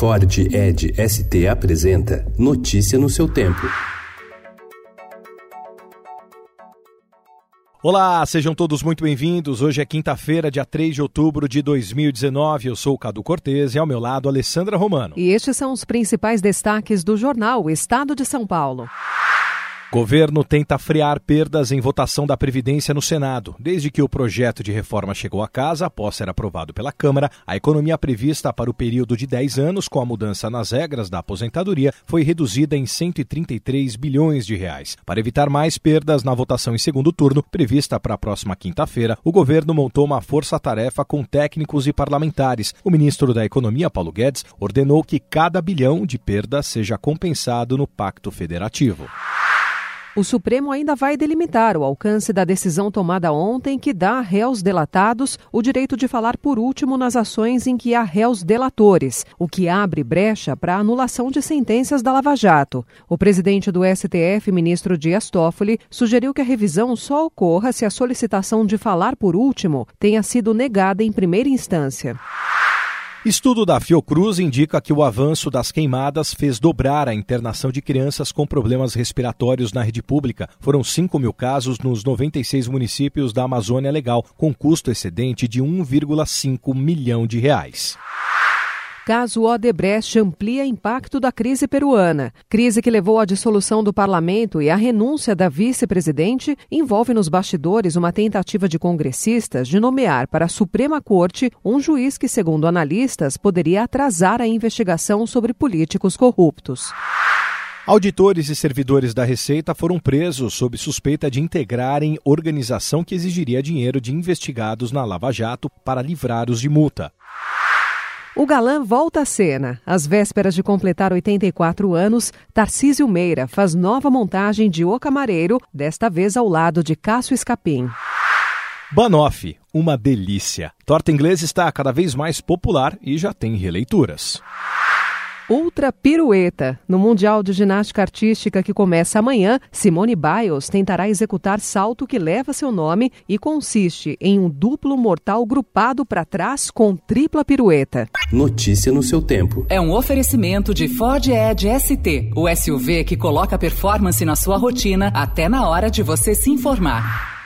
Ford Ed ST apresenta Notícia no seu tempo. Olá, sejam todos muito bem-vindos. Hoje é quinta-feira, dia 3 de outubro de 2019. Eu sou o Cadu Cortez e ao meu lado Alessandra Romano. E estes são os principais destaques do jornal Estado de São Paulo. Governo tenta frear perdas em votação da Previdência no Senado. Desde que o projeto de reforma chegou à casa, após ser aprovado pela Câmara, a economia prevista para o período de 10 anos, com a mudança nas regras da aposentadoria, foi reduzida em 133 bilhões de reais. Para evitar mais perdas na votação em segundo turno, prevista para a próxima quinta-feira, o governo montou uma força-tarefa com técnicos e parlamentares. O ministro da Economia, Paulo Guedes, ordenou que cada bilhão de perdas seja compensado no Pacto Federativo. O Supremo ainda vai delimitar o alcance da decisão tomada ontem que dá a réus delatados o direito de falar por último nas ações em que há réus delatores, o que abre brecha para a anulação de sentenças da Lava Jato. O presidente do STF, ministro Dias Toffoli, sugeriu que a revisão só ocorra se a solicitação de falar por último tenha sido negada em primeira instância. Estudo da Fiocruz indica que o avanço das queimadas fez dobrar a internação de crianças com problemas respiratórios na rede pública. Foram 5 mil casos nos 96 municípios da Amazônia Legal, com custo excedente de 1,5 milhão de reais caso Odebrecht amplia impacto da crise peruana. Crise que levou à dissolução do parlamento e à renúncia da vice-presidente envolve nos bastidores uma tentativa de congressistas de nomear para a Suprema Corte um juiz que, segundo analistas, poderia atrasar a investigação sobre políticos corruptos. Auditores e servidores da Receita foram presos sob suspeita de integrarem organização que exigiria dinheiro de investigados na Lava Jato para livrar-os de multa. O galã volta à cena. Às vésperas de completar 84 anos, Tarcísio Meira faz nova montagem de O Camareiro, desta vez ao lado de Cássio Escapim. Banoff, uma delícia. Torta inglesa está cada vez mais popular e já tem releituras. Ultra Pirueta. No Mundial de Ginástica Artística que começa amanhã, Simone Biles tentará executar salto que leva seu nome e consiste em um duplo mortal grupado para trás com tripla pirueta. Notícia no seu tempo. É um oferecimento de Ford Edge ST, o SUV que coloca performance na sua rotina até na hora de você se informar.